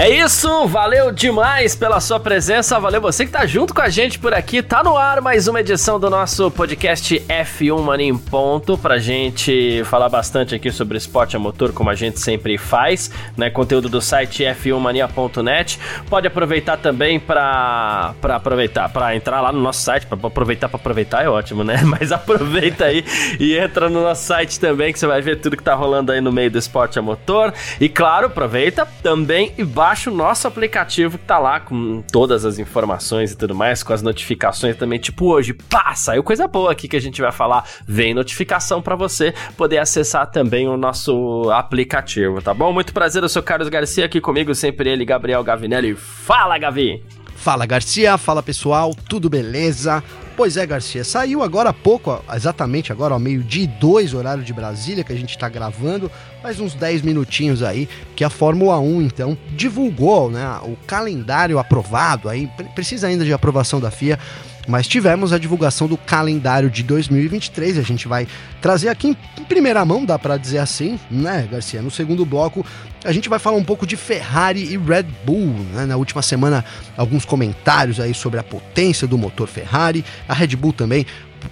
É isso, valeu demais pela sua presença, valeu você que tá junto com a gente por aqui. Tá no ar mais uma edição do nosso podcast F1 Mania em Ponto, pra gente falar bastante aqui sobre esporte a motor, como a gente sempre faz, né? Conteúdo do site f1mania.net. Pode aproveitar também pra, pra aproveitar, pra entrar lá no nosso site, pra aproveitar, pra aproveitar é ótimo, né? Mas aproveita aí e entra no nosso site também, que você vai ver tudo que tá rolando aí no meio do esporte a motor. E claro, aproveita também e vai baixa o nosso aplicativo que tá lá com todas as informações e tudo mais, com as notificações também, tipo hoje, pá, saiu coisa boa aqui que a gente vai falar, vem notificação para você poder acessar também o nosso aplicativo, tá bom? Muito prazer, eu sou Carlos Garcia, aqui comigo sempre ele, Gabriel Gavinelli. Fala, Gavi! Fala Garcia, fala pessoal, tudo beleza? Pois é, Garcia, saiu agora há pouco, exatamente agora, ao meio-dia e dois, horário de Brasília, que a gente está gravando, faz uns 10 minutinhos aí, que a Fórmula 1, então, divulgou né, o calendário aprovado, aí precisa ainda de aprovação da FIA, mas tivemos a divulgação do calendário de 2023. A gente vai trazer aqui em primeira mão, dá para dizer assim, né, Garcia? No segundo bloco, a gente vai falar um pouco de Ferrari e Red Bull. Né? Na última semana, alguns comentários aí sobre a potência do motor Ferrari. A Red Bull também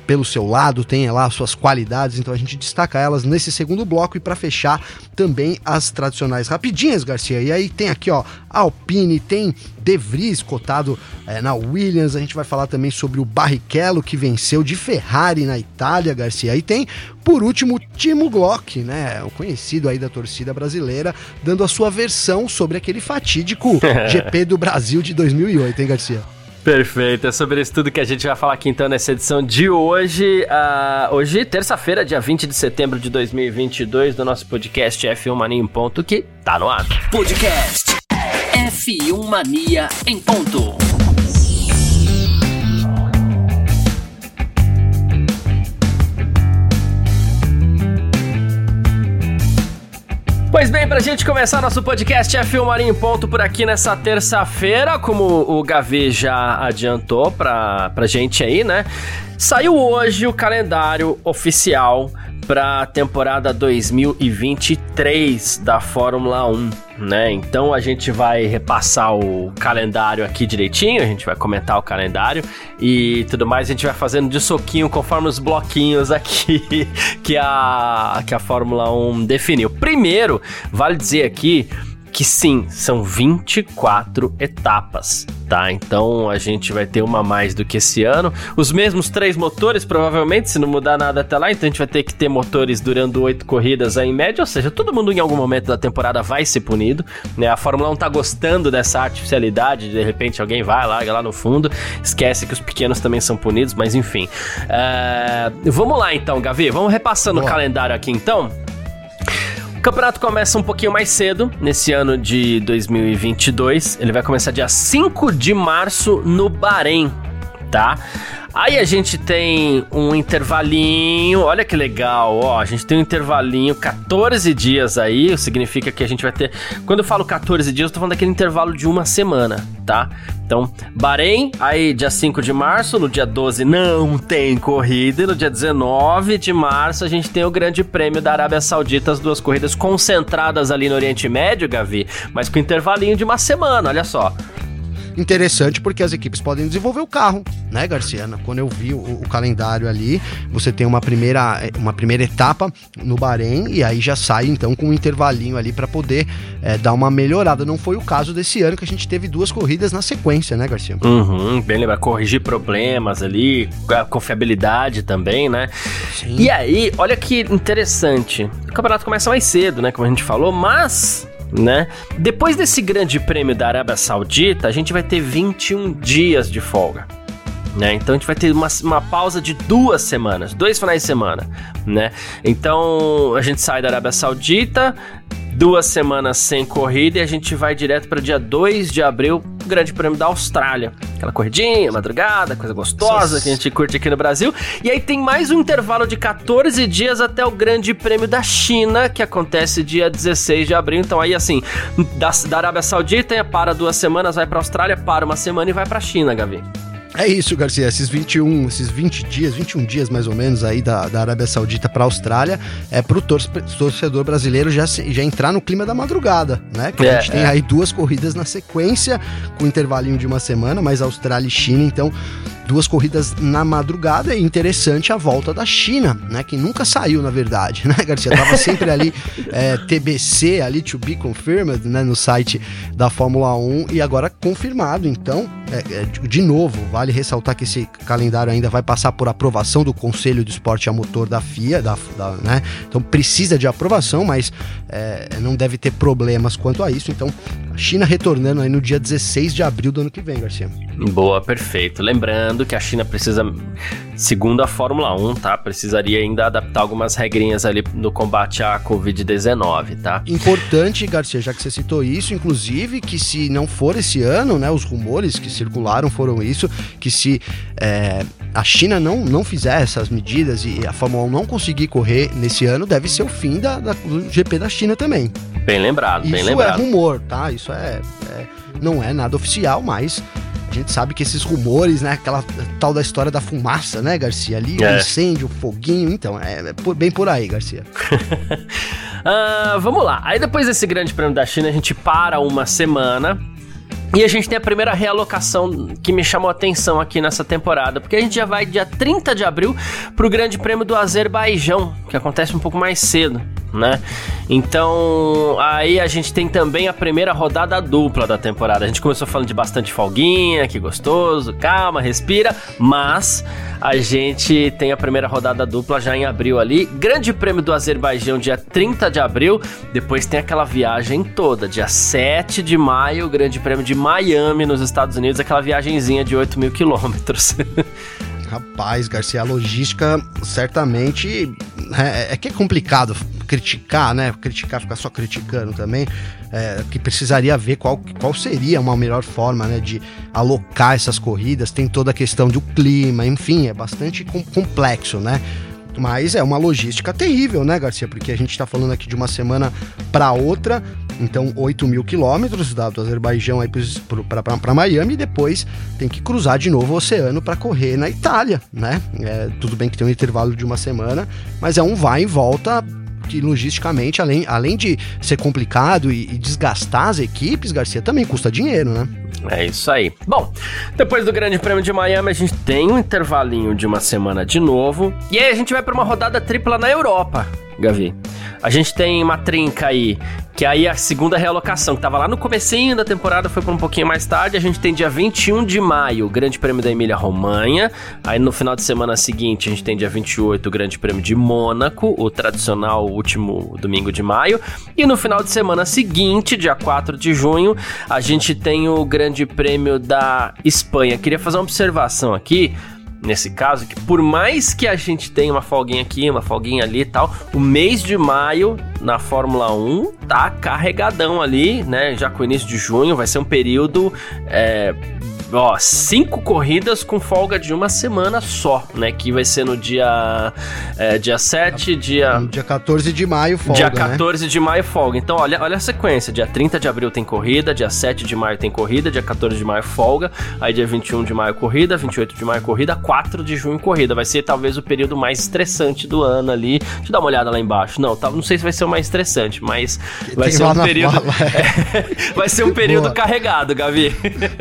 pelo seu lado, tem lá suas qualidades, então a gente destaca elas nesse segundo bloco e para fechar também as tradicionais rapidinhas, Garcia. E aí tem aqui, ó, Alpine, tem De Vries cotado é, na Williams, a gente vai falar também sobre o Barrichello que venceu de Ferrari na Itália, Garcia. E tem, por último, Timo Glock, né, o conhecido aí da torcida brasileira, dando a sua versão sobre aquele fatídico GP do Brasil de 2008, hein, Garcia? Perfeito, é sobre isso tudo que a gente vai falar aqui então nessa edição de hoje. Uh, hoje, terça-feira, dia 20 de setembro de 2022, do nosso podcast F1 Mania em Ponto, que tá no ar. Podcast F1 Mania em Ponto. Pois bem, pra gente começar nosso podcast F1 Marinho em Ponto por aqui nessa terça-feira, como o Gavi já adiantou pra, pra gente aí, né? Saiu hoje o calendário oficial para a temporada 2023 da Fórmula 1, né? Então a gente vai repassar o calendário aqui direitinho, a gente vai comentar o calendário e tudo mais, a gente vai fazendo de soquinho conforme os bloquinhos aqui que a que a Fórmula 1 definiu. Primeiro, vale dizer aqui que sim, são 24 etapas, tá? Então a gente vai ter uma mais do que esse ano. Os mesmos três motores, provavelmente, se não mudar nada até lá, então a gente vai ter que ter motores durando oito corridas aí em média, ou seja, todo mundo em algum momento da temporada vai ser punido, né? A Fórmula 1 tá gostando dessa artificialidade, de repente alguém vai lá, lá no fundo, esquece que os pequenos também são punidos, mas enfim. Uh, vamos lá então, Gavi, vamos repassando Boa. o calendário aqui então campeonato começa um pouquinho mais cedo, nesse ano de 2022. Ele vai começar dia 5 de março no Bahrein, tá? Aí a gente tem um intervalinho, olha que legal, ó, a gente tem um intervalinho, 14 dias aí, significa que a gente vai ter, quando eu falo 14 dias, eu tô falando daquele intervalo de uma semana, tá? Então, Bahrein, aí dia 5 de março, no dia 12 não tem corrida, e no dia 19 de março a gente tem o Grande Prêmio da Arábia Saudita, as duas corridas concentradas ali no Oriente Médio, Gavi, mas com intervalinho de uma semana, olha só interessante porque as equipes podem desenvolver o carro, né, Garciana? Quando eu vi o, o, calendário ali, você tem uma primeira, uma primeira etapa no Bahrein e aí já sai então com um intervalinho ali para poder é, dar uma melhorada. Não foi o caso desse ano que a gente teve duas corridas na sequência, né, Garcia? Uhum, bem lembrar, corrigir problemas ali, a confiabilidade também, né? Sim. E aí, olha que interessante. O campeonato começa mais cedo, né, como a gente falou, mas né? Depois desse grande prêmio da Arábia Saudita, a gente vai ter 21 dias de folga. Né? Então a gente vai ter uma, uma pausa de duas semanas, dois finais de semana, né? Então a gente sai da Arábia Saudita, duas semanas sem corrida e a gente vai direto para dia 2 de abril, Grande Prêmio da Austrália. Aquela corridinha, madrugada, coisa gostosa que a gente curte aqui no Brasil. E aí tem mais um intervalo de 14 dias até o Grande Prêmio da China, que acontece dia 16 de abril. Então aí assim, da, da Arábia Saudita para duas semanas, vai para Austrália, para uma semana e vai para China, Gavi. É isso, Garcia. Esses 21, esses 20 dias, 21 dias mais ou menos aí da, da Arábia Saudita para a Austrália, é para o torcedor brasileiro já, já entrar no clima da madrugada, né? Que é, a gente tem é. aí duas corridas na sequência, com um intervalinho de uma semana, mas Austrália e China, então duas corridas na madrugada e interessante a volta da China, né? Que nunca saiu, na verdade, né, Garcia? Tava sempre ali é, TBC, ali to be confirmed, né? No site da Fórmula 1 e agora confirmado. Então, é, é, de novo, vale ressaltar que esse calendário ainda vai passar por aprovação do Conselho do Esporte a Motor da FIA, da, da né? Então precisa de aprovação, mas é, não deve ter problemas quanto a isso. Então, a China retornando aí no dia 16 de abril do ano que vem, Garcia. Boa, perfeito. Lembrando que a China precisa, segundo a Fórmula 1, tá? Precisaria ainda adaptar algumas regrinhas ali no combate à Covid-19, tá? Importante, Garcia, já que você citou isso, inclusive, que se não for esse ano, né? Os rumores que circularam foram isso, que se é, a China não, não fizer essas medidas e a Fórmula 1 não conseguir correr nesse ano, deve ser o fim da, da do GP da China também. Bem lembrado, isso bem lembrado. Isso é rumor, tá? Isso é, é não é nada oficial, mas gente sabe que esses rumores, né? Aquela tal da história da fumaça, né, Garcia? Ali, é. o incêndio, o foguinho. Então, é, é bem por aí, Garcia. uh, vamos lá. Aí depois desse grande prêmio da China, a gente para uma semana e a gente tem a primeira realocação que me chamou a atenção aqui nessa temporada, porque a gente já vai dia 30 de abril para o Grande Prêmio do Azerbaijão, que acontece um pouco mais cedo, né? Então, aí a gente tem também a primeira rodada dupla da temporada. A gente começou falando de bastante folguinha, que gostoso, calma, respira, mas a gente tem a primeira rodada dupla já em abril ali. Grande Prêmio do Azerbaijão, dia 30 de abril. Depois tem aquela viagem toda, dia 7 de maio, Grande Prêmio de Miami, nos Estados Unidos, aquela viagenzinha de 8 mil quilômetros. Rapaz, Garcia, a logística certamente é, é, que é complicado criticar, né? Criticar, ficar só criticando também. É, que precisaria ver qual, qual seria uma melhor forma né, de alocar essas corridas. Tem toda a questão do clima, enfim, é bastante complexo, né? Mas é uma logística terrível, né, Garcia? Porque a gente está falando aqui de uma semana para outra, então 8 mil quilômetros do Azerbaijão para Miami e depois tem que cruzar de novo o oceano para correr na Itália, né? É, tudo bem que tem um intervalo de uma semana, mas é um vai e volta que logisticamente, além, além de ser complicado e, e desgastar as equipes, Garcia, também custa dinheiro, né? É isso aí. Bom, depois do Grande Prêmio de Miami, a gente tem um intervalinho de uma semana de novo. E aí a gente vai para uma rodada tripla na Europa, Gavi. A gente tem uma trinca aí que aí a segunda realocação, que tava lá no comecinho da temporada, foi para um pouquinho mais tarde. A gente tem dia 21 de maio, o Grande Prêmio da Emília-Romanha. Aí no final de semana seguinte, a gente tem dia 28, o Grande Prêmio de Mônaco, o tradicional último domingo de maio. E no final de semana seguinte, dia 4 de junho, a gente tem o Grande Prêmio da Espanha. Queria fazer uma observação aqui nesse caso, que por mais que a gente tenha uma folguinha aqui, uma folguinha ali e tal, o mês de maio na Fórmula 1 tá carregadão ali, né? Já com o início de junho, vai ser um período é, ó, cinco corridas com folga de uma semana só, né? Que vai ser no dia, é, dia 7, dia... Dia 14 de maio folga, Dia 14 né? de maio folga. Então, olha, olha a sequência. Dia 30 de abril tem corrida, dia 7 de maio tem corrida, dia 14 de maio folga, aí dia 21 de maio corrida, 28 de maio corrida, 4 de junho corrida. Vai ser talvez o período mais estressante do ano ali. Deixa eu dar uma olhada lá embaixo. Não, tá, não sei se vai ser o mais estressante, mas vai ser um período... vai ser um período carregado, Gavi.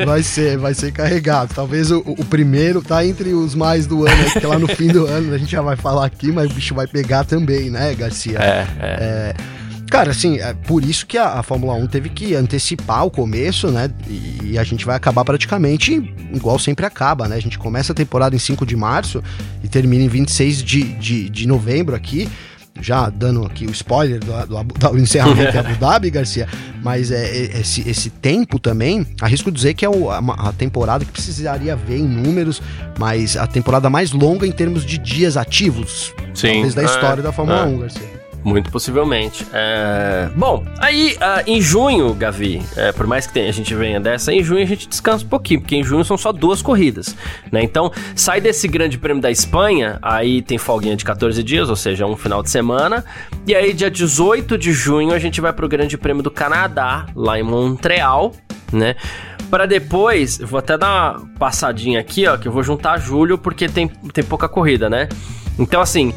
Vai ser, vai ser carregado. Talvez o, o, primeiro tá entre os mais do ano, porque lá no fim do ano a gente já vai falar aqui, mas o bicho vai pegar também, né, Garcia? É, é. é Cara, assim, é por isso que a, a, Fórmula 1 teve que antecipar o começo, né? E, e, a gente vai acabar praticamente igual sempre acaba, né? A gente começa a temporada em 5 de março e termina em 26 de, de, de novembro aqui já dando aqui o spoiler do, do, do encerramento de Abu Dhabi, Garcia, mas é, é, esse, esse tempo também, arrisco dizer que é o, a, a, temporada que precisaria ver em números, mas a temporada mais longa em termos de dias ativos, Sim. talvez da história é, da Fórmula é. 1, Garcia. Muito possivelmente. É... Bom, aí uh, em junho, Gavi, é, por mais que tenha, a gente venha dessa, em junho a gente descansa um pouquinho, porque em junho são só duas corridas, né? Então, sai desse grande prêmio da Espanha, aí tem folguinha de 14 dias, ou seja, um final de semana, e aí dia 18 de junho a gente vai pro grande prêmio do Canadá, lá em Montreal, né? Para depois, vou até dar uma passadinha aqui, ó, que eu vou juntar julho porque tem, tem pouca corrida, né? Então, assim,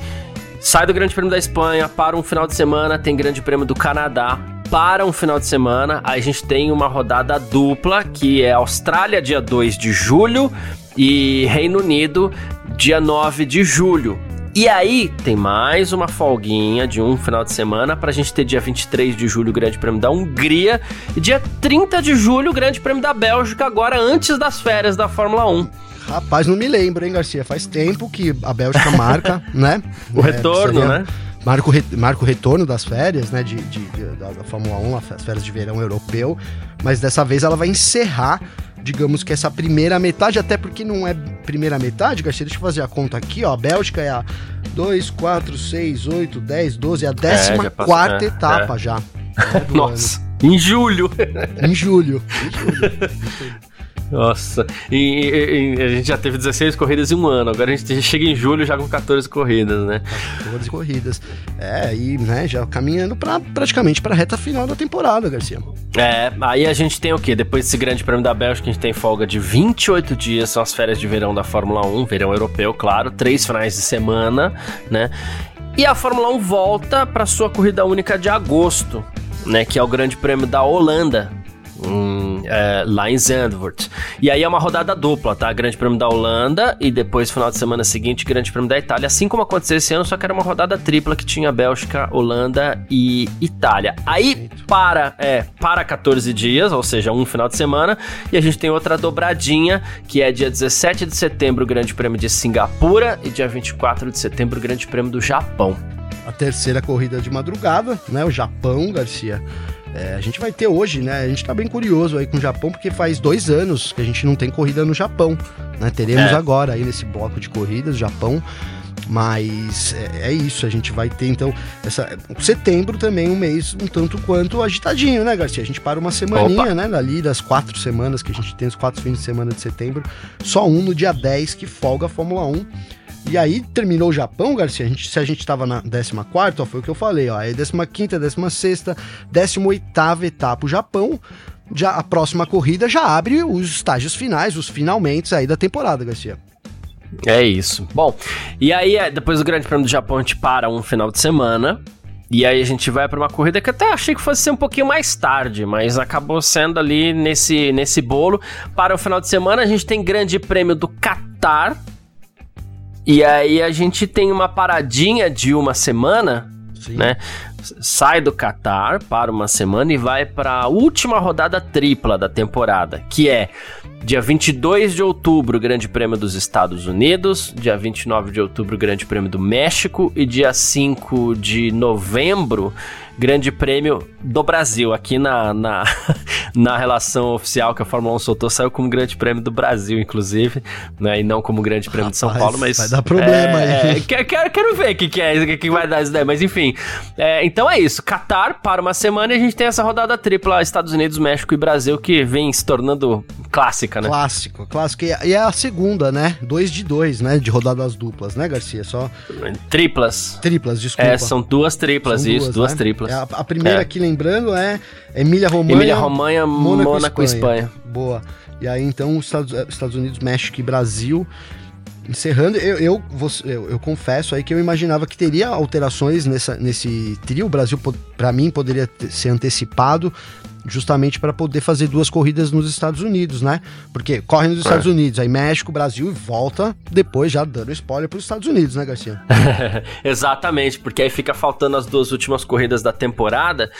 sai do Grande Prêmio da Espanha, para um final de semana, tem Grande Prêmio do Canadá, para um final de semana, a gente tem uma rodada dupla, que é Austrália, dia 2 de julho, e Reino Unido, dia 9 de julho. E aí tem mais uma folguinha de um final de semana pra gente ter dia 23 de julho o Grande Prêmio da Hungria e dia 30 de julho o Grande Prêmio da Bélgica, agora antes das férias da Fórmula 1. Rapaz, não me lembro, hein, Garcia? Faz tempo que a Bélgica marca, né? O é, retorno, né? Marca o, re, marca o retorno das férias, né? De, de, de da, da, Fórmula 1, as férias de verão europeu. Mas dessa vez ela vai encerrar, digamos que essa primeira metade, até porque não é primeira metade, Garcia. Deixa eu fazer a conta aqui, ó. A Bélgica é a 2, 4, 6, 8, 10, 12, a 14 é, quarta é, etapa é. já. Nossa, ano. em julho. Em julho. Em julho. Nossa, e, e, e, a gente já teve 16 corridas em um ano, agora a gente chega em julho já com 14 corridas, né? 14 corridas. É, e né, já caminhando pra, praticamente para a reta final da temporada, Garcia. É, aí a gente tem o quê? Depois desse grande prêmio da Bélgica, a gente tem folga de 28 dias, são as férias de verão da Fórmula 1, verão europeu, claro, três finais de semana, né? E a Fórmula 1 volta para sua corrida única de agosto, né? Que é o grande prêmio da Holanda, em, é, lá em Zandvoort. E aí é uma rodada dupla, tá? Grande Prêmio da Holanda e depois, final de semana seguinte, Grande Prêmio da Itália. Assim como aconteceu esse ano, só que era uma rodada tripla que tinha Bélgica, Holanda e Itália. Aí para, é, para 14 dias, ou seja, um final de semana, e a gente tem outra dobradinha, que é dia 17 de setembro, o Grande Prêmio de Singapura e dia 24 de setembro, o Grande Prêmio do Japão. A terceira corrida de madrugada, né? O Japão, Garcia. É, a gente vai ter hoje, né? A gente tá bem curioso aí com o Japão, porque faz dois anos que a gente não tem corrida no Japão, né? Teremos é. agora aí nesse bloco de corridas, Japão. Mas é, é, isso, a gente vai ter então essa setembro também um mês um tanto quanto agitadinho, né, Garcia? A gente para uma semaninha, Opa. né, ali das quatro semanas que a gente tem, os quatro fins de semana de setembro, só um no dia 10 que folga a Fórmula 1. E aí terminou o Japão, Garcia. A gente, se a gente tava na 14, ó, foi o que eu falei, ó. Aí 15, 16, 18 etapa o Japão. Já, a próxima corrida já abre os estágios finais, os finalmente aí da temporada, Garcia. É isso. Bom, e aí é, depois do Grande Prêmio do Japão a gente para um final de semana. E aí a gente vai para uma corrida que até achei que fosse ser um pouquinho mais tarde, mas acabou sendo ali nesse, nesse bolo. Para o final de semana a gente tem Grande Prêmio do Qatar, e aí a gente tem uma paradinha de uma semana, Sim. né? Sai do Qatar para uma semana e vai para a última rodada tripla da temporada, que é dia 22 de outubro, Grande Prêmio dos Estados Unidos, dia 29 de outubro, Grande Prêmio do México e dia 5 de novembro, Grande Prêmio do Brasil. Aqui na, na, na relação oficial que a Fórmula 1 soltou, saiu como Grande Prêmio do Brasil, inclusive, né? E não como Grande Prêmio Rapaz, de São Paulo, mas. Vai dar problema é, aí. Quero, quero, quero ver o que, que é que, que vai dar isso daí, mas enfim. É, então é isso. Qatar para uma semana e a gente tem essa rodada tripla Estados Unidos, México e Brasil que vem se tornando clássica, né? Clássico, clássico. E é a segunda, né? Dois de dois, né? De rodadas duplas, né, Garcia? Só. Triplas. Triplas, desculpa. É, são duas triplas, são isso, duas, duas né? triplas. É, a, a, primeira é. aqui, lembrando, é Emília-Romanha. Emília-Romanha, Mônaco, Mônaco Espanha. Espanha. Boa. E aí, então, Estados, Estados Unidos, México e Brasil. Encerrando, eu, eu, eu, eu, confesso aí que eu imaginava que teria alterações nessa, nesse trio. O Brasil, para mim, poderia ter, ser antecipado justamente para poder fazer duas corridas nos Estados Unidos, né? Porque corre nos Estados é. Unidos, aí México, Brasil e volta depois já dando spoiler para os Estados Unidos, né, Garcia? Exatamente, porque aí fica faltando as duas últimas corridas da temporada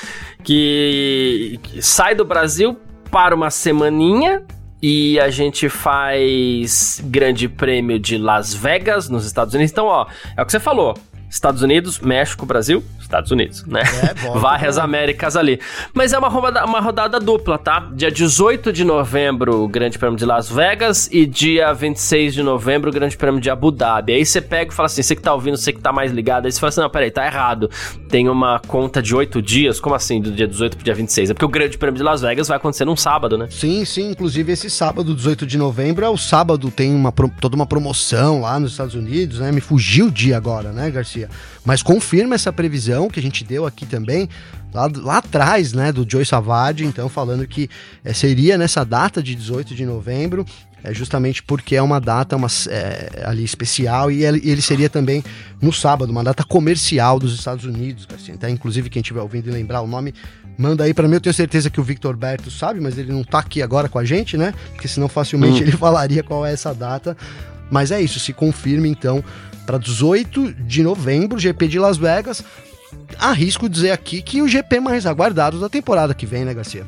que, que sai do Brasil para uma semaninha e a gente faz Grande Prêmio de Las Vegas nos Estados Unidos. Então, ó, é o que você falou. Estados Unidos, México, Brasil, Estados Unidos, né? É, Varre as Américas ali. Mas é uma rodada, uma rodada dupla, tá? Dia 18 de novembro, o Grande Prêmio de Las Vegas e dia 26 de novembro, o Grande Prêmio de Abu Dhabi. Aí você pega e fala assim, você que tá ouvindo, você que tá mais ligado, aí você fala assim, não, peraí, tá errado. Tem uma conta de oito dias, como assim, do dia 18 pro dia 26? É porque o Grande Prêmio de Las Vegas vai acontecer num sábado, né? Sim, sim, inclusive esse sábado, 18 de novembro, é o sábado, tem uma, toda uma promoção lá nos Estados Unidos, né? Me fugiu o dia agora, né, Garcia? Mas confirma essa previsão que a gente deu aqui também, lá, lá atrás, né, do Joy Savage, então falando que é, seria nessa data de 18 de novembro, é justamente porque é uma data uma, é, ali especial e ele, seria também no sábado, uma data comercial dos Estados Unidos, assim, até inclusive quem estiver ouvindo e lembrar o nome, manda aí para mim, eu tenho certeza que o Victor Berto sabe, mas ele não tá aqui agora com a gente, né? Porque senão facilmente hum. ele falaria qual é essa data. Mas é isso, se confirme então para 18 de novembro, GP de Las Vegas. Arrisco dizer aqui que o GP mais aguardado da temporada que vem, né, Garcia?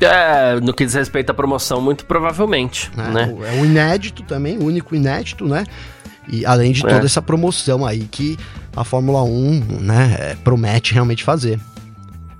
É, no que diz respeito à promoção, muito provavelmente, é, né? É o inédito também, o único inédito, né? E além de toda é. essa promoção aí que a Fórmula 1, né, é, promete realmente fazer.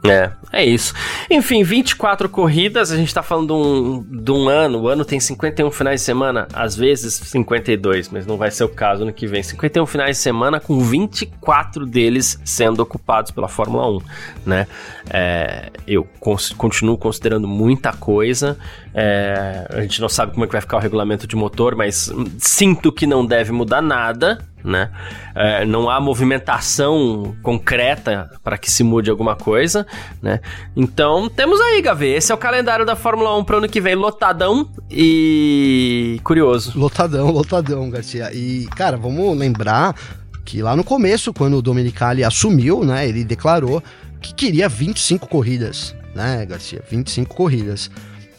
É, é isso. Enfim, 24 corridas, a gente tá falando de um, de um ano, o ano tem 51 finais de semana, às vezes 52, mas não vai ser o caso no que vem. 51 finais de semana com 24 deles sendo ocupados pela Fórmula 1, né? É, eu cons continuo considerando muita coisa, é, a gente não sabe como é que vai ficar o regulamento de motor, mas sinto que não deve mudar nada, né? É, não há movimentação concreta para que se mude alguma coisa, né? Então temos aí, Gavi. Esse é o calendário da Fórmula 1 para o ano que vem, lotadão e curioso. Lotadão, lotadão, Garcia. E cara, vamos lembrar que lá no começo, quando o Domenicali assumiu, né? Ele declarou que queria 25 corridas, né, Garcia? 25 corridas.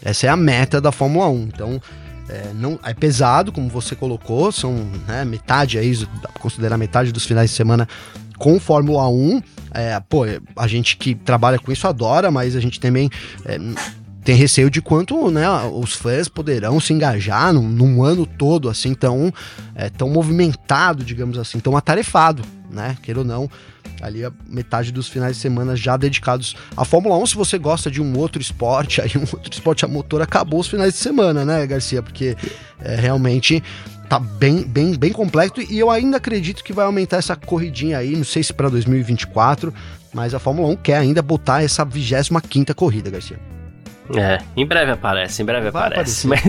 Essa é a meta da Fórmula 1. Então é, não, é pesado, como você colocou, são né, metade aí, considerar metade dos finais de semana com Fórmula 1. É, pô, a gente que trabalha com isso adora, mas a gente também é, tem receio de quanto né, os fãs poderão se engajar num, num ano todo assim tão, é, tão movimentado, digamos assim, tão atarefado, né? Queira ou não, ali a metade dos finais de semana já dedicados à Fórmula 1. Se você gosta de um outro esporte, aí um outro esporte a motor, acabou os finais de semana, né, Garcia? Porque é, realmente tá bem, bem, bem complexo e eu ainda acredito que vai aumentar essa corridinha aí, não sei se para 2024, mas a Fórmula 1 quer ainda botar essa 25 quinta corrida, Garcia. É, em breve aparece, em breve Vai aparece. Mas,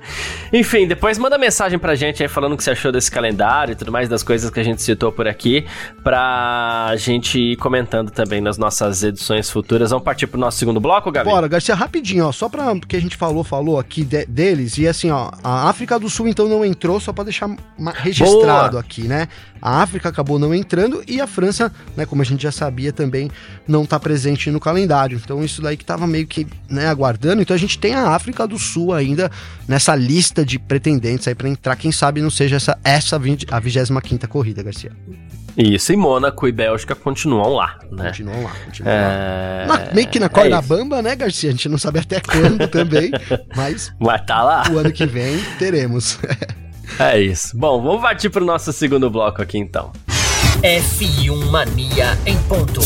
enfim, depois manda mensagem pra gente aí falando o que você achou desse calendário e tudo mais, das coisas que a gente citou por aqui, pra gente ir comentando também nas nossas edições futuras. Vamos partir pro nosso segundo bloco, Gabi? Bora, Garcia, rapidinho, ó, só pra, porque a gente falou, falou aqui de, deles, e assim, ó, a África do Sul então não entrou, só pra deixar registrado Boa. aqui, né? A África acabou não entrando e a França, né, como a gente já sabia também, não tá presente no calendário. Então isso daí que tava meio que, né, aguardando. Então a gente tem a África do Sul ainda nessa lista de pretendentes aí para entrar. Quem sabe não seja essa, essa a 25 corrida, Garcia. Isso, e Mônaco e Bélgica continuam lá, né? Continuam lá, continuam é... lá. Na, meio que na corda é bamba, né, Garcia? A gente não sabe até quando também, mas... Mas tá lá. O ano que vem teremos. é isso. Bom, vamos partir pro nosso segundo bloco aqui, então. F1 Mania em ponto.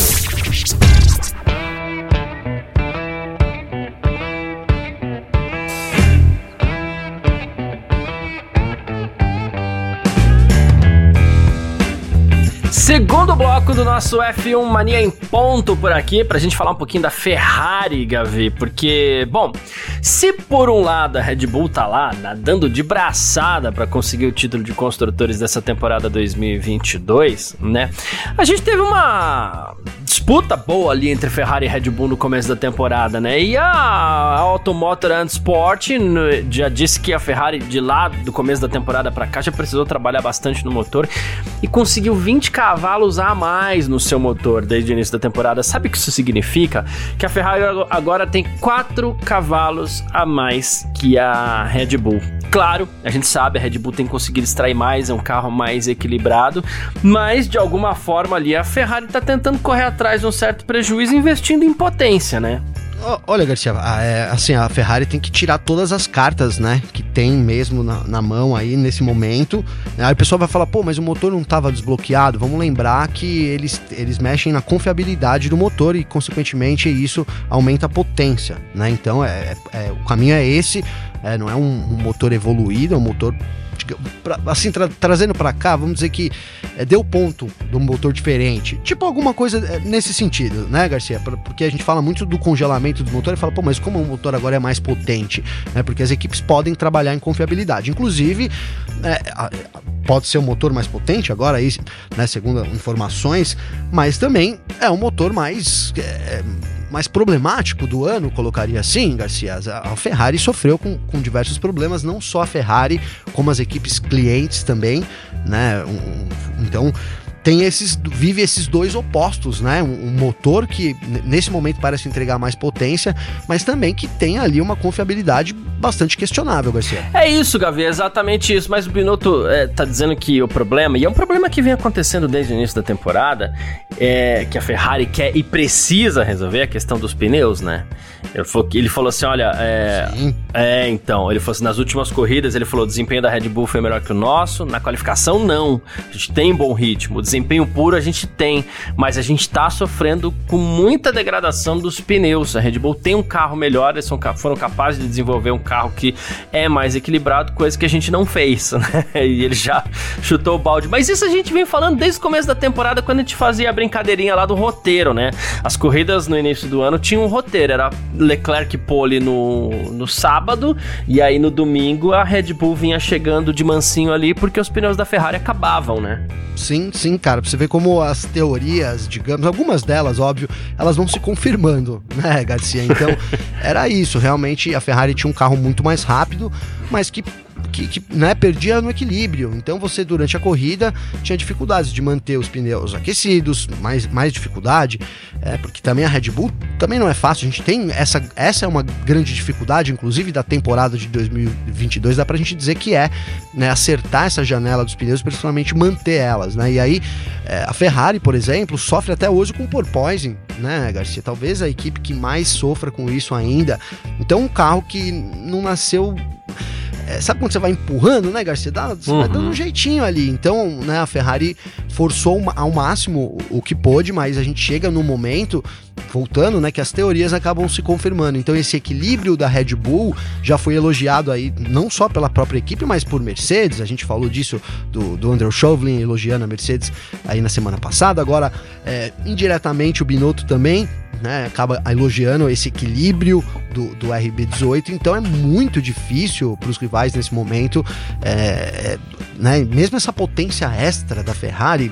Segundo bloco do nosso F1 Mania em ponto por aqui, pra gente falar um pouquinho da Ferrari, Gavi, porque, bom, se por um lado a Red Bull tá lá nadando de braçada para conseguir o título de construtores dessa temporada 2022, né? A gente teve uma disputa boa ali entre Ferrari e Red Bull no começo da temporada, né? E a Automotor and Sport já disse que a Ferrari de lá do começo da temporada para cá já precisou trabalhar bastante no motor e conseguiu 20 cavalos cavalos a mais no seu motor desde o início da temporada. Sabe o que isso significa? Que a Ferrari agora tem 4 cavalos a mais que a Red Bull. Claro, a gente sabe, a Red Bull tem conseguido extrair mais, é um carro mais equilibrado, mas de alguma forma ali a Ferrari está tentando correr atrás de um certo prejuízo investindo em potência, né? Olha, Garcia, é, assim, a Ferrari tem que tirar todas as cartas, né, que tem mesmo na, na mão aí nesse momento. Aí o pessoal vai falar, pô, mas o motor não estava desbloqueado. Vamos lembrar que eles, eles mexem na confiabilidade do motor e, consequentemente, isso aumenta a potência, né? Então, é, é, é o caminho é esse. É, não é um, um motor evoluído, é um motor pra, assim, tra trazendo para cá, vamos dizer que é, deu ponto do motor diferente. Tipo alguma coisa é, nesse sentido, né, Garcia? Porque a gente fala muito do congelamento do motor e fala, pô, mas como o motor agora é mais potente? Né? Porque as equipes podem trabalhar em confiabilidade. Inclusive, é, pode ser um motor mais potente agora, aí, né, segundo informações, mas também é um motor mais. É, mais problemático do ano, colocaria assim, Garcia. A Ferrari sofreu com, com diversos problemas, não só a Ferrari, como as equipes clientes também, né? Então, tem esses vive esses dois opostos, né? Um, um, motor que nesse momento parece entregar mais potência, mas também que tem ali uma confiabilidade bastante questionável, Garcia. É isso, Gavi, é exatamente isso. Mas o Binotto é, tá dizendo que o problema, e é um problema que vem acontecendo desde o início da temporada, é que a Ferrari quer e precisa resolver a questão dos pneus, né? Ele falou, ele falou assim: olha, é, é, então, ele falou assim: nas últimas corridas, ele falou: o desempenho da Red Bull foi melhor que o nosso, na qualificação, não. A gente tem bom ritmo, desempenho puro a gente tem, mas a gente tá sofrendo com muita degradação dos pneus. A Red Bull tem um carro melhor, eles foram capazes de desenvolver um carro que é mais equilibrado, coisa que a gente não fez, né? E ele já chutou o balde. Mas isso a gente vem falando desde o começo da temporada, quando a gente fazia a brincadeirinha lá do roteiro, né? As corridas no início do ano tinham um roteiro, era Leclerc pole no, no sábado, e aí no domingo a Red Bull vinha chegando de mansinho ali porque os pneus da Ferrari acabavam, né? Sim, sim, cara. Pra você ver como as teorias, digamos, algumas delas, óbvio, elas vão se confirmando, né, Garcia? Então, era isso. Realmente a Ferrari tinha um carro muito mais rápido, mas que que, que né, perdia no equilíbrio. Então você, durante a corrida, tinha dificuldades de manter os pneus aquecidos, mais, mais dificuldade, é, porque também a Red Bull também não é fácil. A gente tem essa, essa é uma grande dificuldade, inclusive da temporada de 2022, dá pra gente dizer que é né, acertar essa janela dos pneus, principalmente manter elas, né? E aí é, a Ferrari, por exemplo, sofre até hoje com porpoising, né, Garcia? Talvez a equipe que mais sofra com isso ainda. Então, um carro que não nasceu é, sabe quando você vai empurrando, né, Garcia? Dá, você uhum. vai dando um jeitinho ali. Então, né, a Ferrari forçou ao máximo o que pôde, mas a gente chega no momento, voltando, né, que as teorias acabam se confirmando. Então, esse equilíbrio da Red Bull já foi elogiado aí, não só pela própria equipe, mas por Mercedes. A gente falou disso do, do Andrew Chauvelin elogiando a Mercedes aí na semana passada. Agora, é, indiretamente, o Binotto também né, acaba elogiando esse equilíbrio do, do RB18, então é muito difícil para os rivais nesse momento, é, é, né, mesmo essa potência extra da Ferrari,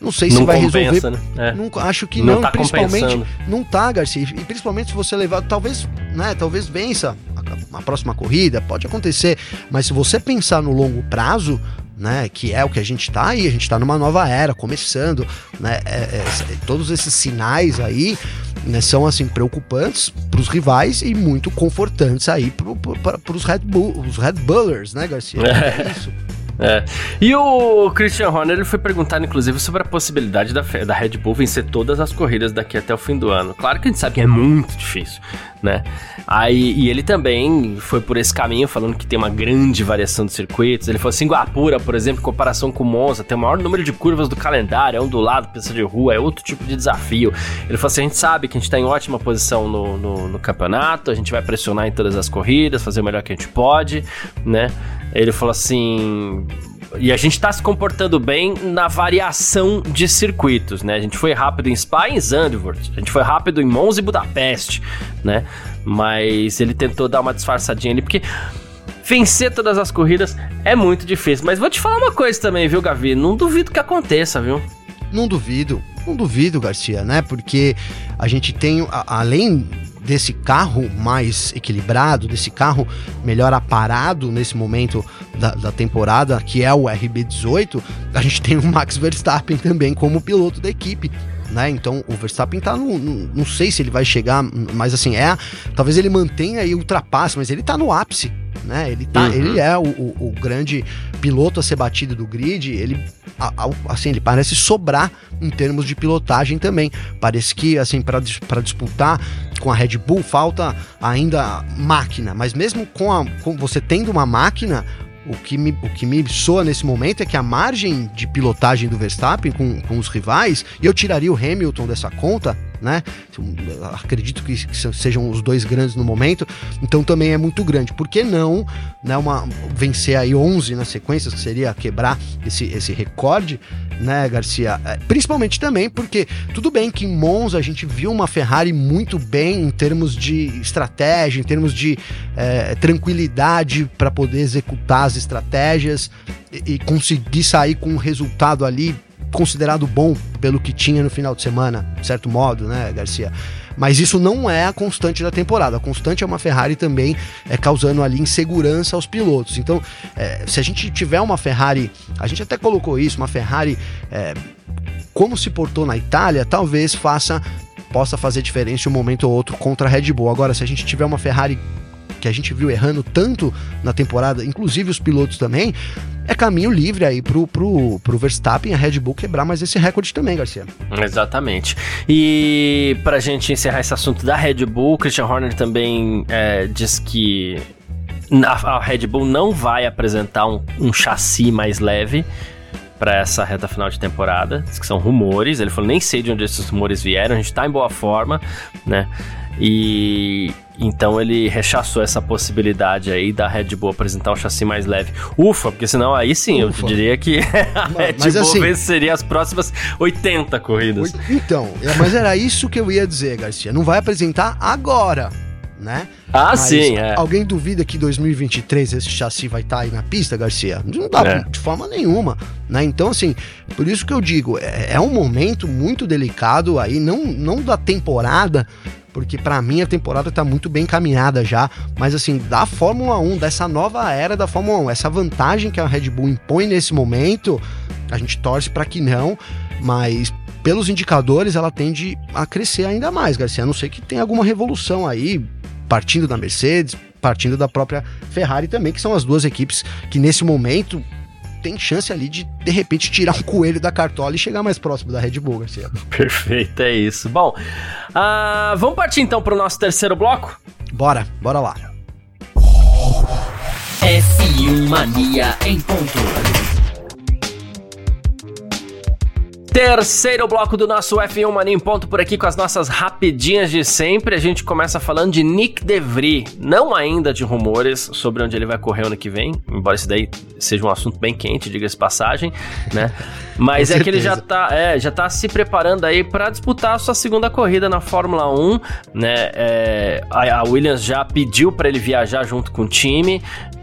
não sei se não vai compensa, resolver. Né? É. Não, acho que não, não tá principalmente não tá, Garcia, e principalmente se você levar, talvez, né, talvez vença a, a próxima corrida, pode acontecer, mas se você pensar no longo prazo, né, que é o que a gente está aí, a gente está numa nova era, começando, né, é, é, todos esses sinais aí né, são assim preocupantes para os rivais e muito confortantes aí para os Red Bull, os Red Bullers, né, Garcia? É, é isso. É. E o Christian Horner ele foi perguntar, inclusive, sobre a possibilidade da, da Red Bull vencer todas as corridas daqui até o fim do ano. Claro que a gente sabe que é muito difícil, né? Aí, e ele também foi por esse caminho, falando que tem uma grande variação de circuitos. Ele falou assim: Singapura, por exemplo, em comparação com Monza, tem o maior número de curvas do calendário, é um do lado, pista de rua, é outro tipo de desafio. Ele falou assim: a gente sabe que a gente está em ótima posição no, no, no campeonato, a gente vai pressionar em todas as corridas, fazer o melhor que a gente pode, né? Ele falou assim. E a gente está se comportando bem na variação de circuitos, né? A gente foi rápido em Spa e em Zandvoort, a gente foi rápido em Monza e Budapeste, né? Mas ele tentou dar uma disfarçadinha ali, porque vencer todas as corridas é muito difícil. Mas vou te falar uma coisa também, viu, Gavi? Não duvido que aconteça, viu? Não duvido, não duvido, Garcia, né? Porque a gente tem, além desse carro mais equilibrado, desse carro melhor aparado nesse momento da, da, temporada, que é o RB18, a gente tem o Max Verstappen também como piloto da equipe. Né? Então o Verstappen tá no, no, Não sei se ele vai chegar, mas assim, é. Talvez ele mantenha e ultrapasse, mas ele tá no ápice né? Ele, tá, uhum. ele é o, o, o, grande piloto a ser batido do grid, ele assim, ele parece sobrar em termos de pilotagem também. Parece que assim para disputar com a Red Bull falta ainda máquina, mas mesmo com, a, com você tendo uma máquina, o que, me, o que me soa nesse momento é que a margem de pilotagem do Verstappen com, com os rivais, e eu tiraria o Hamilton dessa conta, né? Acredito que, sejam os dois grandes no momento, então também é muito grande. Por que não né, uma, vencer aí 11 na sequência, que seria quebrar esse, esse recorde, né, Garcia? É, principalmente também porque, tudo bem que em Monza a gente viu uma Ferrari muito bem em termos de estratégia, em termos de é, tranquilidade para poder executar as estratégias e, e conseguir sair com um resultado ali considerado bom pelo que tinha no final de semana, de certo modo, né, Garcia? Mas isso não é a constante da temporada. A constante é uma Ferrari também é, causando ali insegurança aos pilotos. Então, é, se a gente tiver uma Ferrari, a gente até colocou isso, uma Ferrari é, como se portou na Itália, talvez faça possa fazer diferença um momento ou outro contra a Red Bull. Agora, se a gente tiver uma Ferrari que a gente viu errando tanto na temporada, inclusive os pilotos também, é caminho livre aí pro, pro, pro Verstappen, a Red Bull quebrar mais esse recorde também, Garcia. Exatamente. E pra gente encerrar esse assunto da Red Bull, Christian Horner também é, diz que a, Red Bull não vai apresentar um, um chassi mais leve para essa reta final de temporada, que são rumores. Ele falou: nem sei de onde esses rumores vieram, a gente tá em boa forma, né? E então ele rechaçou essa possibilidade aí da Red Bull apresentar um chassi mais leve. Ufa, porque senão aí sim Ufa. eu diria que a Red mas, Bull assim, venceria as próximas 80 corridas. Então, é, mas era isso que eu ia dizer, Garcia. Não vai apresentar agora, né? Ah, mas sim, é. Alguém duvida que 2023 esse chassi vai estar tá aí na pista, Garcia? Não dá é. de forma nenhuma, né? Então, assim, por isso que eu digo, é, é um momento muito delicado aí, não, não da temporada, porque para mim a temporada tá muito bem caminhada já, mas assim, da Fórmula 1, dessa nova era da Fórmula 1, essa vantagem que a Red Bull impõe nesse momento, a gente torce para que não, mas pelos indicadores ela tende a crescer ainda mais, Garcia, a não sei que tem alguma revolução aí, partindo da Mercedes, partindo da própria Ferrari também, que são as duas equipes que nesse momento tem chance ali de, de repente, tirar um coelho da cartola e chegar mais próximo da Red Bull, Garcia. Perfeito, é isso. Bom, uh, vamos partir então para o nosso terceiro bloco? Bora, bora lá. F1 Mania em ponto. Terceiro bloco do nosso F1 Mania em ponto por aqui com as nossas rapidinhas de sempre. A gente começa falando de Nick DeVry, não ainda de rumores sobre onde ele vai correr ano que vem, embora isso daí seja um assunto bem quente, diga-se passagem, né? Mas é que ele já tá, é, já tá se preparando aí para disputar a sua segunda corrida na Fórmula 1, né? É, a Williams já pediu para ele viajar junto com o time.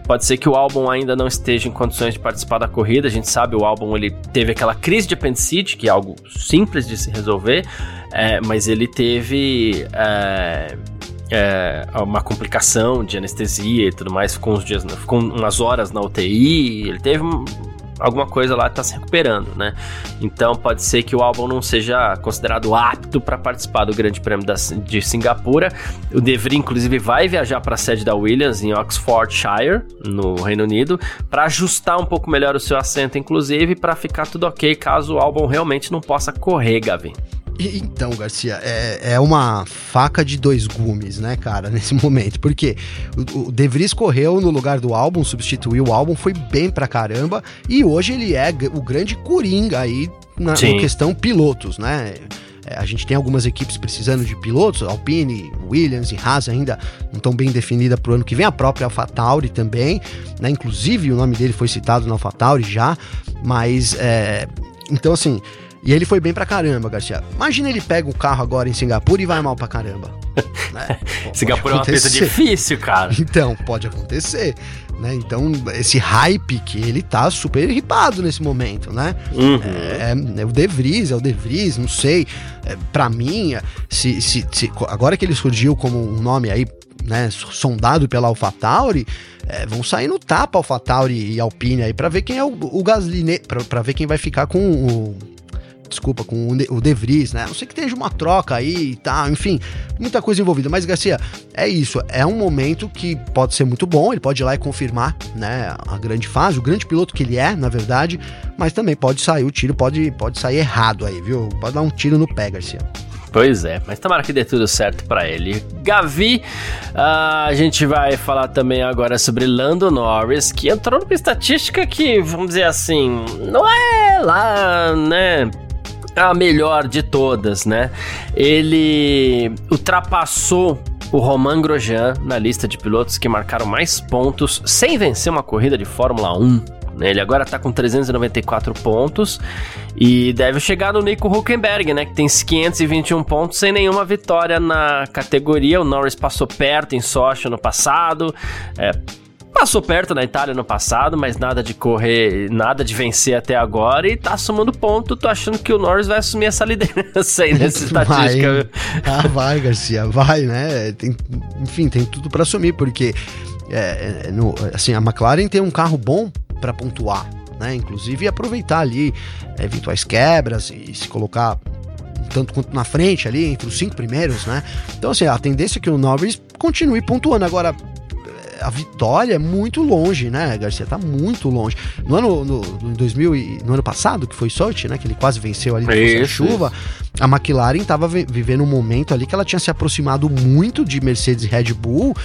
Pode ser que o álbum ainda não esteja em condições de participar da corrida. A gente sabe o álbum ele teve aquela crise de apendicite, que é algo simples de se resolver, é, mas ele teve é, é, uma complicação de anestesia e tudo mais, ficou uns dias, ficou umas horas na UTI. Ele teve alguma coisa lá está se recuperando, né? Então pode ser que o álbum não seja considerado apto para participar do Grande Prêmio da, de Singapura. O De Vries, inclusive, vai viajar para a sede da Williams em Oxfordshire, no Reino Unido, para ajustar um pouco melhor o seu assento, inclusive, para ficar tudo ok caso o álbum realmente não possa correr, Gavin. Então, Garcia, é, é uma faca de dois gumes, né, cara, nesse momento. Porque o, o De Vries correu no lugar do álbum, substituiu o álbum, foi bem pra caramba. E hoje ele é o grande coringa aí na, na questão pilotos, né? É, a gente tem algumas equipes precisando de pilotos, Alpine, Williams e Haas ainda não estão bem definidas para o ano que vem, a própria AlphaTauri também, né? Inclusive o nome dele foi citado na AlphaTauri já, mas é, então assim, e ele foi bem pra caramba, Garcia. Imagina ele pega o carro agora em Singapura e vai mal pra caramba. né? Singapura é uma pista difícil, cara. Então, pode acontecer. Né? Então, esse hype que ele tá super ripado nesse momento, né? Uhum. É, é, o De Vries, é o De Vries, não sei. É, para mim, se, se, se, agora que ele surgiu como um nome aí, né, sondado pela AlphaTauri, é, vão sair no tapa AlphaTauri e Alpine aí para ver quem é o, o Gasly, para ver quem vai ficar com o desculpa, com o De Vries, né? Não sei que tenha uma troca aí e tá, tal, enfim, muita coisa envolvida. Mas, Garcia, é isso. É um momento que pode ser muito bom, ele pode ir lá e confirmar, né, a grande fase, o grande piloto que ele é, na verdade, mas também pode sair o tiro, pode, pode sair errado aí, viu? Pode dar um tiro no pé, Garcia. Pois é, mas tomara que dê tudo certo para ele. Gavi, uh, a gente vai falar também agora sobre Lando Norris, que entrou numa estatística que, vamos dizer assim, não é lá, né? A melhor de todas, né? Ele ultrapassou o Romain Grosjean na lista de pilotos que marcaram mais pontos sem vencer uma corrida de Fórmula 1 né? Ele agora tá com 394 pontos e deve chegar no Nico Huckenberg, né? Que tem 521 pontos sem nenhuma vitória na categoria. O Norris passou perto em Sochi no passado. É, passou perto na Itália no passado, mas nada de correr, nada de vencer até agora e tá somando ponto. Tô achando que o Norris vai assumir essa liderança aí nessa estatística. Vai. Ah, vai, Garcia, vai, né? Tem, enfim, tem tudo para assumir, porque é, é, no, assim, a McLaren tem um carro bom para pontuar, né? Inclusive aproveitar ali é, eventuais quebras e se colocar tanto quanto na frente ali, entre os cinco primeiros, né? Então, assim, a tendência é que o Norris continue pontuando. Agora, a vitória é muito longe, né, Garcia? Tá muito longe. No ano, no, no 2000 e, no ano passado, que foi Sochi, né, que ele quase venceu ali da chuva, a McLaren estava vivendo um momento ali que ela tinha se aproximado muito de Mercedes e Red Bull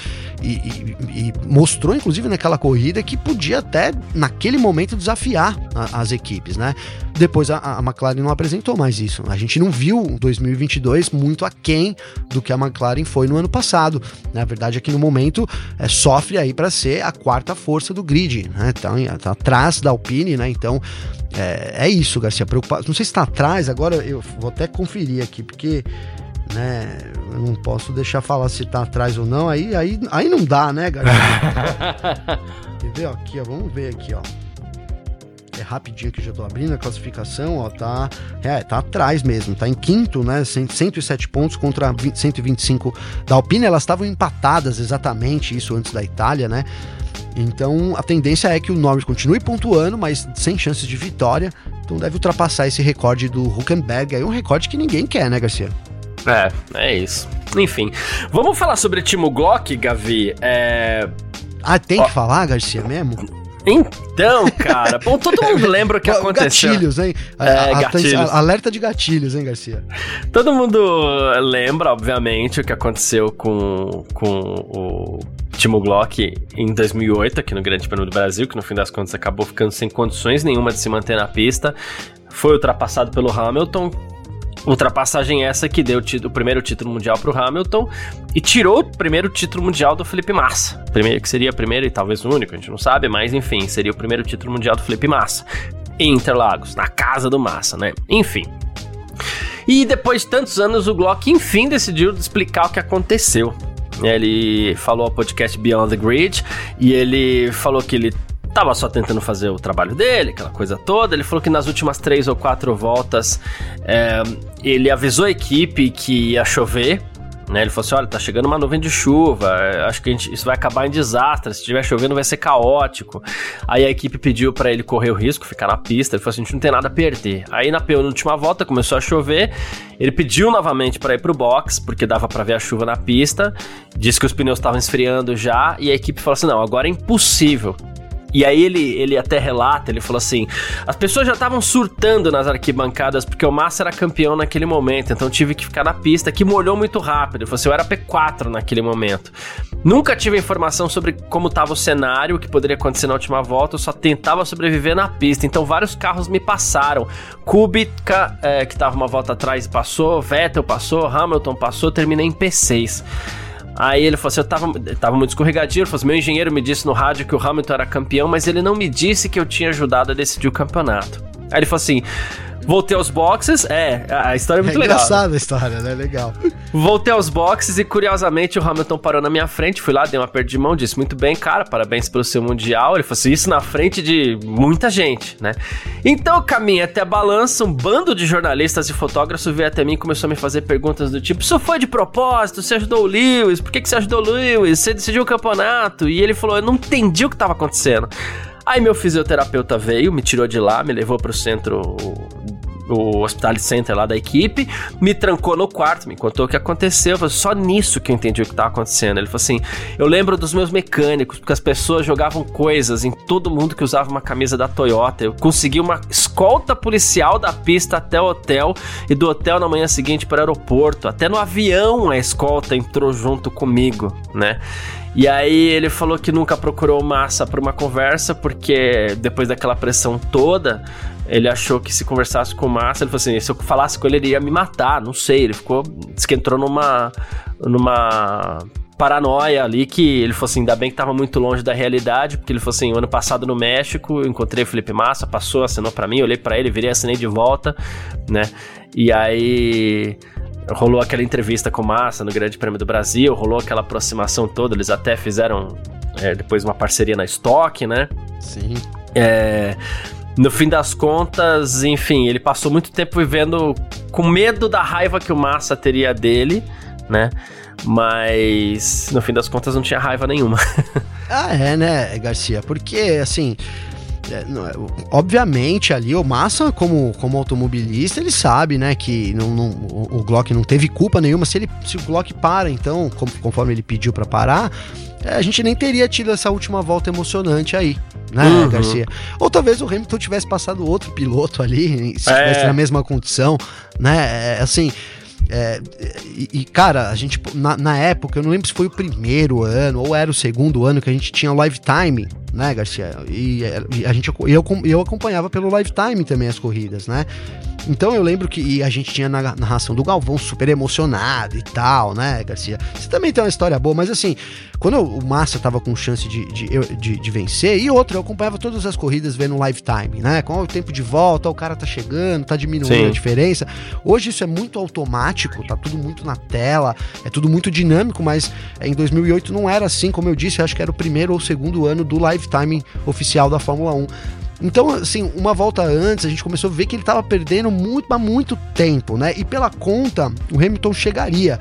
e, e, e mostrou, inclusive, naquela corrida que podia até, naquele momento, desafiar a, as equipes, né? Depois a, a, McLaren não apresentou mais isso. A gente não viu 2022 muito aquém do que a McLaren foi no ano passado. Na verdade, aqui no momento é, sofre aí para ser a quarta força do grid, né? Tá, tá atrás da Alpine, né? Então é, é isso, Garcia. Preocupado. Não sei se está atrás, agora eu vou até conferir aqui, porque né, eu não posso deixar falar se está atrás ou não. Aí, aí, aí não dá, né, Garcia? Quer ver? Aqui, ó, vamos ver aqui, ó. É rapidinho que já tô abrindo a classificação, ó, tá, é, tá atrás mesmo, tá em quinto, né, 107 pontos contra 125 da Alpine, elas estavam empatadas exatamente isso antes da Itália, né, então a tendência é que o Norris continue pontuando, mas sem chances de vitória. Então deve ultrapassar esse recorde do Huckenberg. Aí um recorde que ninguém quer, né, Garcia? É, é isso. Enfim, vamos falar sobre Timo Glock, Gavi. É... Ah, tem Ó... que falar, Garcia, mesmo? Então, cara, bom, todo mundo lembra o que aconteceu. Gatilhos, hein? É, gatilhos. alerta de gatilhos, hein, Garcia? Todo mundo lembra, obviamente, o que aconteceu com, com o Timo Glock em 2008, aqui no Grande Prêmio do Brasil, que no fim das contas acabou ficando sem condições nenhuma de se manter na pista. Foi ultrapassado pelo Hamilton, Ultrapassagem essa que deu o, primeiro título mundial para o Hamilton e tirou o primeiro título mundial do Felipe Massa. Primeiro que seria o primeiro e talvez o único, a gente não sabe, mas enfim, seria o primeiro título mundial do Felipe Massa. Em Interlagos, na casa do Massa, né? Enfim. E depois de tantos anos, o Glock enfim decidiu explicar o que aconteceu. Ele falou ao podcast Beyond the Grid e ele falou que ele tava só tentando fazer o trabalho dele, aquela coisa toda. Ele falou que nas últimas três ou quatro voltas é, ele avisou a equipe que ia chover. Né, ele falou assim: olha, tá chegando uma nuvem de chuva, acho que gente, isso vai acabar em desastre. Se estiver chovendo, vai ser caótico. Aí a equipe pediu para ele correr o risco, ficar na pista. Ele falou assim: a gente não tem nada a perder. Aí na penúltima volta começou a chover. Ele pediu novamente para ir pro box, porque dava para ver a chuva na pista. Disse que os pneus estavam esfriando já. E a equipe falou assim: não, agora é impossível. E aí ele, ele até relata, ele falou assim: as pessoas já estavam surtando nas arquibancadas porque o Massa era campeão naquele momento, então tive que ficar na pista, que molhou muito rápido. Ele falou assim: eu era P4 naquele momento. Nunca tive informação sobre como estava o cenário, o que poderia acontecer na última volta, eu só tentava sobreviver na pista. Então vários carros me passaram. Kubica, é, que estava uma volta atrás, passou, Vettel passou, Hamilton passou, terminei em P6. Aí ele falou assim: eu tava, tava muito escorregadio. Ele falou assim: meu engenheiro me disse no rádio que o Hamilton era campeão, mas ele não me disse que eu tinha ajudado a decidir o campeonato. Aí ele falou assim: Voltei aos boxes, é, a história é muito é legal. engraçada a história, né? Legal. Voltei aos boxes e, curiosamente, o Hamilton parou na minha frente. Fui lá, dei uma perda de mão, disse: Muito bem, cara, parabéns pelo seu Mundial. Ele falou assim: Isso na frente de muita gente, né? Então eu caminhei até a balança, um bando de jornalistas e fotógrafos veio até mim e começou a me fazer perguntas do tipo: Isso foi de propósito? Você ajudou o Lewis? Por que, que você ajudou o Lewis? Você decidiu o campeonato? E ele falou: Eu não entendi o que estava acontecendo. Aí meu fisioterapeuta veio, me tirou de lá, me levou pro centro o Hospital Center lá da equipe, me trancou no quarto, me contou o que aconteceu. Falei, só nisso que eu entendi o que estava acontecendo. Ele falou assim: eu lembro dos meus mecânicos, porque as pessoas jogavam coisas em todo mundo que usava uma camisa da Toyota. Eu consegui uma escolta policial da pista até o hotel e do hotel na manhã seguinte para o aeroporto. Até no avião a escolta entrou junto comigo, né? E aí ele falou que nunca procurou massa para uma conversa, porque depois daquela pressão toda, ele achou que se conversasse com massa, ele falou assim: se eu falasse com ele, ele ia me matar. Não sei, ele ficou. Diz que entrou numa. numa paranoia ali que ele falou assim, ainda bem que tava muito longe da realidade, porque ele falou assim, ano passado no México, eu encontrei o Felipe Massa, passou, assinou para mim, olhei para ele, virei, assinei de volta, né? E aí rolou aquela entrevista com Massa no Grande Prêmio do Brasil, rolou aquela aproximação toda, eles até fizeram é, depois uma parceria na Stock, né? Sim. É, no fim das contas, enfim, ele passou muito tempo vivendo com medo da raiva que o Massa teria dele, né? Mas no fim das contas não tinha raiva nenhuma. ah, é, né, Garcia? Porque, assim, obviamente ali o Massa como, como automobilista ele sabe né que não, não, o, Glock não teve culpa nenhuma se ele se o Glock para então conforme ele pediu para parar é, a gente nem teria tido essa última volta emocionante aí né, uhum. Garcia? Ou talvez o Hamilton tivesse passado outro piloto ali, se estivesse é. na mesma condição, né? Assim, é, e, e, cara, a gente, na, na, época, eu não lembro se foi o primeiro ano ou era o segundo ano que a gente tinha o Lifetime, né, Garcia? E, e a gente, eu, eu acompanhava pelo Lifetime também as corridas, né? Então eu lembro que a gente tinha na narração do Galvão super emocionado e tal, né, Garcia? Você também tem uma história boa, mas assim, quando o Massa tava com chance de, de, de, de vencer, e outra, eu acompanhava todas as corridas vendo lifetime, né? Com o tempo de volta, o cara tá chegando, tá diminuindo Sim. a diferença. Hoje isso é muito automático, tá tudo muito na tela, é tudo muito dinâmico, mas em 2008 não era assim, como eu disse, acho que era o primeiro ou segundo ano do lifetime oficial da Fórmula 1. Então, assim, uma volta antes, a gente começou a ver que ele estava perdendo muito, há muito tempo, né? E pela conta, o Hamilton chegaria.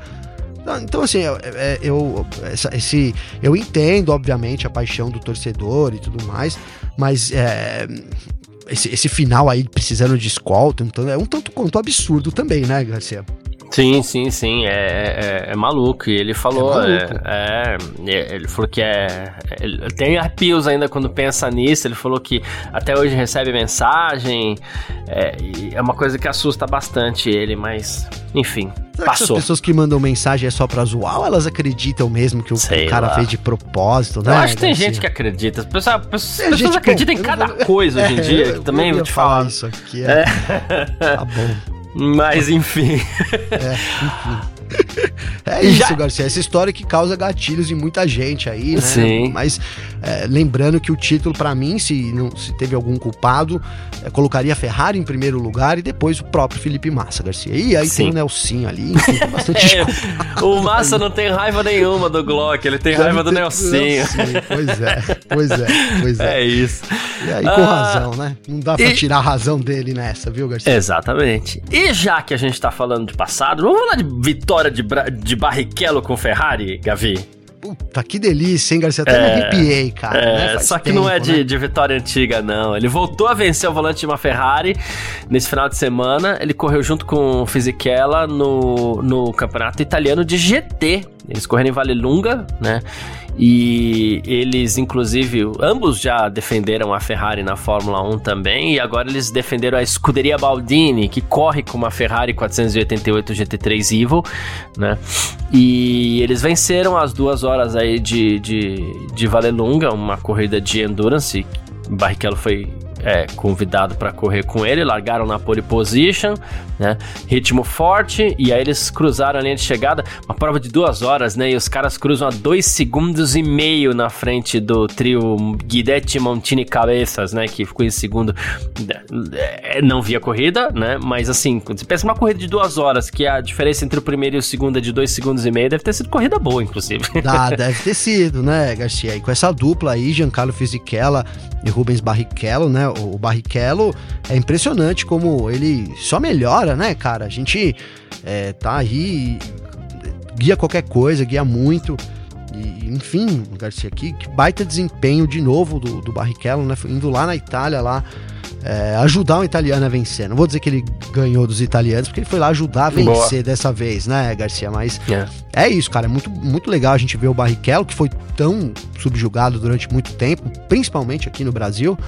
Então, assim, eu, é, eu, esse, eu entendo, obviamente, a paixão do torcedor e tudo mais, mas é, esse, esse final aí precisando de escolta, então é um tanto quanto absurdo também, né, Garcia? Sim, sim, sim, é, é, é maluco. E ele falou, é, é, é ele falou que é, ele tem arrepios ainda quando pensa nisso. Ele falou que até hoje recebe mensagem, é, é uma coisa que assusta bastante ele, mas enfim. Será passou. que as pessoas que mandam mensagem é só pra zoar ou elas acreditam mesmo que o Sei cara lá. fez de propósito, né? Eu acho que tem gente que acredita. As pessoas, pessoas, pessoas acreditam em cada coisa hoje em dia, que também vou te falar. Isso aqui é. Tá bom. Mas enfim. É, enfim. É isso, Já... Garcia. Essa história que causa gatilhos em muita gente aí, né? Sim. Mas é, lembrando que o título, para mim, se, não, se teve algum culpado, é, colocaria a Ferrari em primeiro lugar e depois o próprio Felipe Massa, Garcia. E aí Sim. tem o Nelsinho ali, enfim, tem bastante é, O Massa não tem raiva nenhuma do Glock, ele tem raiva do Nelsinho. Pois é, pois é, pois é. É isso. E aí, com ah, razão, né? Não dá pra e... tirar a razão dele nessa, viu, Garcia? Exatamente. E já que a gente tá falando de passado, vamos falar de vitória de, de Barrichello com Ferrari, Gavi? Puta, que delícia, hein, Garcia? Até é, me arrepiei, cara. É, né? Só que tempo, não é de, né? de, vitória antiga, não. Ele voltou a vencer o volante de uma Ferrari nesse final de semana. Ele correu junto com o Fisichella no, no campeonato italiano de GT. Eles correram em Valelunga, né? E eles, inclusive, ambos já defenderam a Ferrari na Fórmula 1 também. E agora eles defenderam a Scuderia Baldini, que corre com uma Ferrari 488 GT3 Evil, né? E eles venceram as duas horas aí de, de, de Valelunga, uma corrida de endurance. Barrichello foi é, convidado para correr com ele, largaram na pole position, né? Ritmo forte, e aí eles cruzaram a linha de chegada, uma prova de duas horas, né? E os caras cruzam a dois segundos e meio na frente do trio Guidetti, Montini Cabeças, né? Que ficou em segundo. É, não via corrida, né? Mas assim, você pensa numa corrida de duas horas, que a diferença entre o primeiro e o segundo é de dois segundos e meio, deve ter sido corrida boa, inclusive. Ah, deve ter sido, né, Garcia? E com essa dupla aí, Giancarlo Fisichella e Rubens Barrichello, né? O Barrichello é impressionante como ele só melhora, né, cara? A gente é, tá aí, guia qualquer coisa, guia muito. E, enfim, Garcia, aqui, que baita desempenho de novo do, do Barrichello, né? Indo lá na Itália, lá é, ajudar um italiano a vencer. Não vou dizer que ele ganhou dos italianos, porque ele foi lá ajudar a vencer Boa. dessa vez, né, Garcia? Mas É. é isso, cara. É muito, muito legal a gente ver o Barrichello, que foi tão subjugado durante muito tempo, principalmente aqui no Brasil,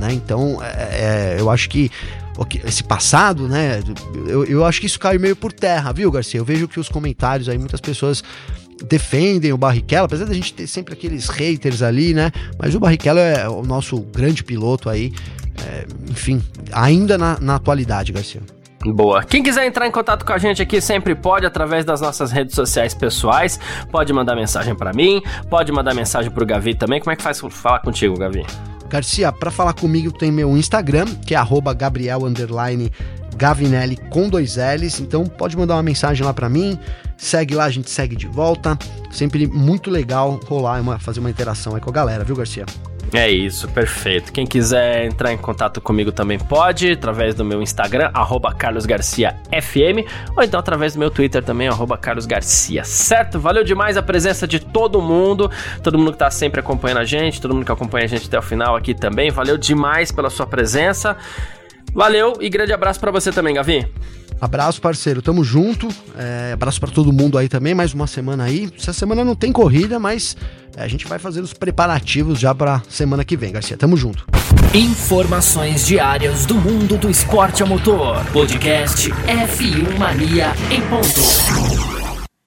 né? Então, é, é, eu acho que esse passado, né? Eu, eu acho que isso caiu meio por terra, viu, Garcia? Eu vejo que os comentários aí, muitas pessoas defendem o Barrichello, apesar da gente ter sempre aqueles haters ali, né? Mas o Barrichello é o nosso grande piloto aí, é, enfim, ainda na, na atualidade, Garcia. Boa. Quem quiser entrar em contato com a gente aqui sempre pode através das nossas redes sociais pessoais. Pode mandar mensagem pra mim, pode mandar mensagem pro Gavi também. Como é que faz falar contigo, Gavi? Garcia, para falar comigo tem meu Instagram, que é Gabriel Gavinelli com dois L's. Então pode mandar uma mensagem lá para mim. Segue lá, a gente segue de volta. Sempre muito legal rolar, uma, fazer uma interação aí com a galera, viu, Garcia? É isso, perfeito. Quem quiser entrar em contato comigo também pode, através do meu Instagram, carlosgarciafm, ou então através do meu Twitter também, carlosgarcia, certo? Valeu demais a presença de todo mundo, todo mundo que tá sempre acompanhando a gente, todo mundo que acompanha a gente até o final aqui também, valeu demais pela sua presença. Valeu e grande abraço pra você também, Gavi. Abraço, parceiro. Tamo junto. É, abraço para todo mundo aí também. Mais uma semana aí. Essa semana não tem corrida, mas é, a gente vai fazer os preparativos já pra semana que vem, Garcia. Tamo junto. Informações diárias do mundo do esporte a motor. Podcast F1 Mania em ponto.